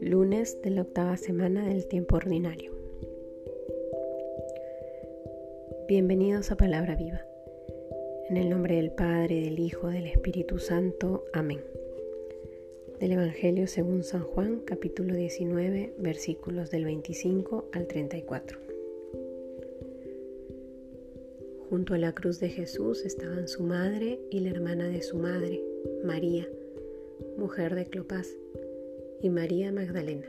Lunes de la octava semana del tiempo ordinario. Bienvenidos a Palabra Viva. En el nombre del Padre, del Hijo, del Espíritu Santo. Amén. Del Evangelio según San Juan, capítulo 19, versículos del 25 al 34. Junto a la cruz de Jesús estaban su madre y la hermana de su madre, María, mujer de Clopas, y María Magdalena.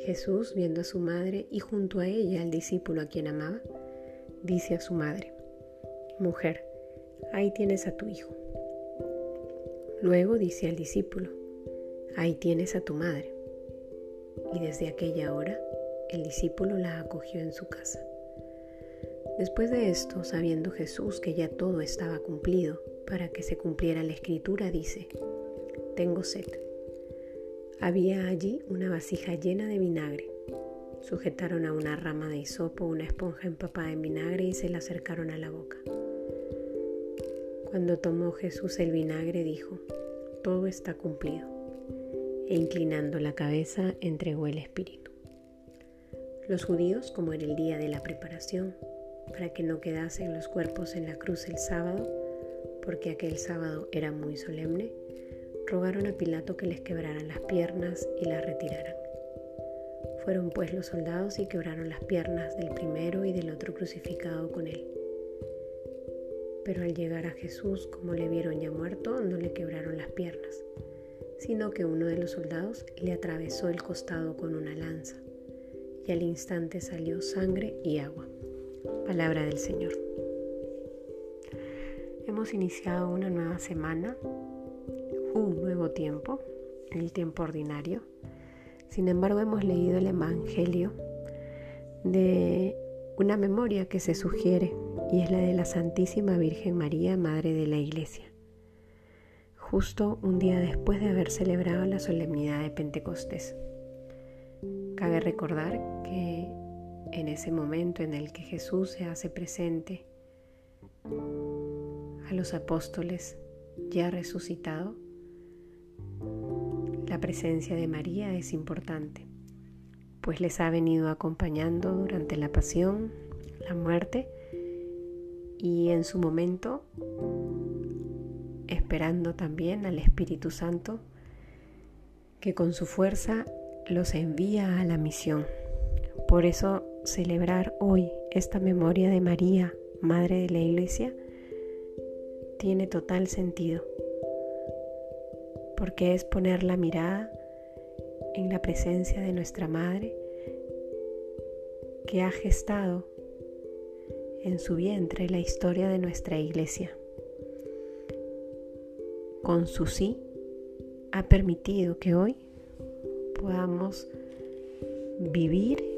Jesús, viendo a su madre y junto a ella al discípulo a quien amaba, dice a su madre, Mujer, ahí tienes a tu hijo. Luego dice al discípulo, ahí tienes a tu madre. Y desde aquella hora el discípulo la acogió en su casa. Después de esto, sabiendo Jesús que ya todo estaba cumplido, para que se cumpliera la escritura, dice, Tengo sed. Había allí una vasija llena de vinagre. Sujetaron a una rama de hisopo una esponja empapada en vinagre y se la acercaron a la boca. Cuando tomó Jesús el vinagre dijo, todo está cumplido, e inclinando la cabeza entregó el espíritu. Los judíos, como era el día de la preparación, para que no quedasen los cuerpos en la cruz el sábado, porque aquel sábado era muy solemne, rogaron a Pilato que les quebraran las piernas y las retiraran. Fueron pues los soldados y quebraron las piernas del primero y del otro crucificado con él. Pero al llegar a Jesús, como le vieron ya muerto, no le quebraron las piernas, sino que uno de los soldados le atravesó el costado con una lanza, y al instante salió sangre y agua. Palabra del Señor. Hemos iniciado una nueva semana, un nuevo tiempo, el tiempo ordinario. Sin embargo, hemos leído el Evangelio de una memoria que se sugiere y es la de la Santísima Virgen María, Madre de la Iglesia, justo un día después de haber celebrado la solemnidad de Pentecostés. Cabe recordar que en ese momento en el que Jesús se hace presente a los apóstoles ya resucitado, la presencia de María es importante, pues les ha venido acompañando durante la pasión, la muerte y en su momento esperando también al Espíritu Santo que con su fuerza los envía a la misión. Por eso celebrar hoy esta memoria de María, Madre de la Iglesia, tiene total sentido, porque es poner la mirada en la presencia de nuestra Madre que ha gestado en su vientre la historia de nuestra Iglesia. Con su sí ha permitido que hoy podamos vivir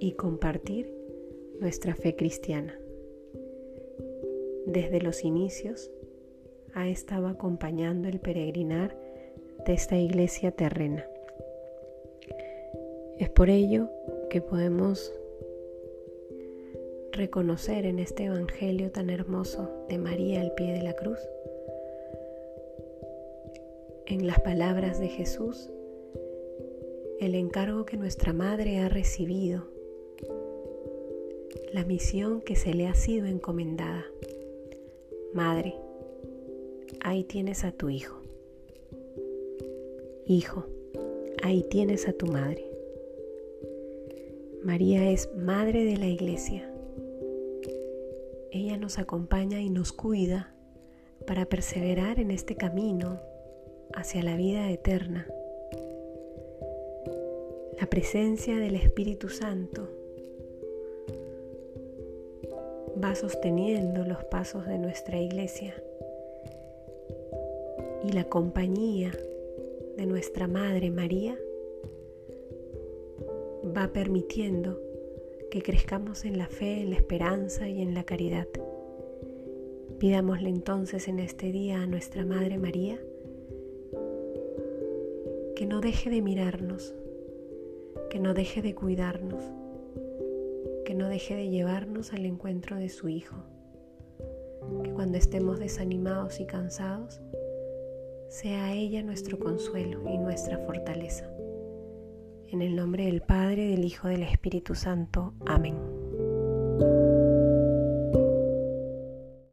y compartir nuestra fe cristiana. Desde los inicios ha estado acompañando el peregrinar de esta iglesia terrena. Es por ello que podemos reconocer en este Evangelio tan hermoso de María al pie de la cruz, en las palabras de Jesús, el encargo que nuestra Madre ha recibido la misión que se le ha sido encomendada. Madre, ahí tienes a tu hijo. Hijo, ahí tienes a tu madre. María es madre de la iglesia. Ella nos acompaña y nos cuida para perseverar en este camino hacia la vida eterna. La presencia del Espíritu Santo va sosteniendo los pasos de nuestra iglesia y la compañía de nuestra Madre María va permitiendo que crezcamos en la fe, en la esperanza y en la caridad. Pidámosle entonces en este día a nuestra Madre María que no deje de mirarnos, que no deje de cuidarnos, que no deje de llevarnos al encuentro de su Hijo, que cuando estemos desanimados y cansados, sea ella nuestro consuelo y nuestra fortaleza. En el nombre del Padre, del Hijo, del Espíritu Santo. Amén.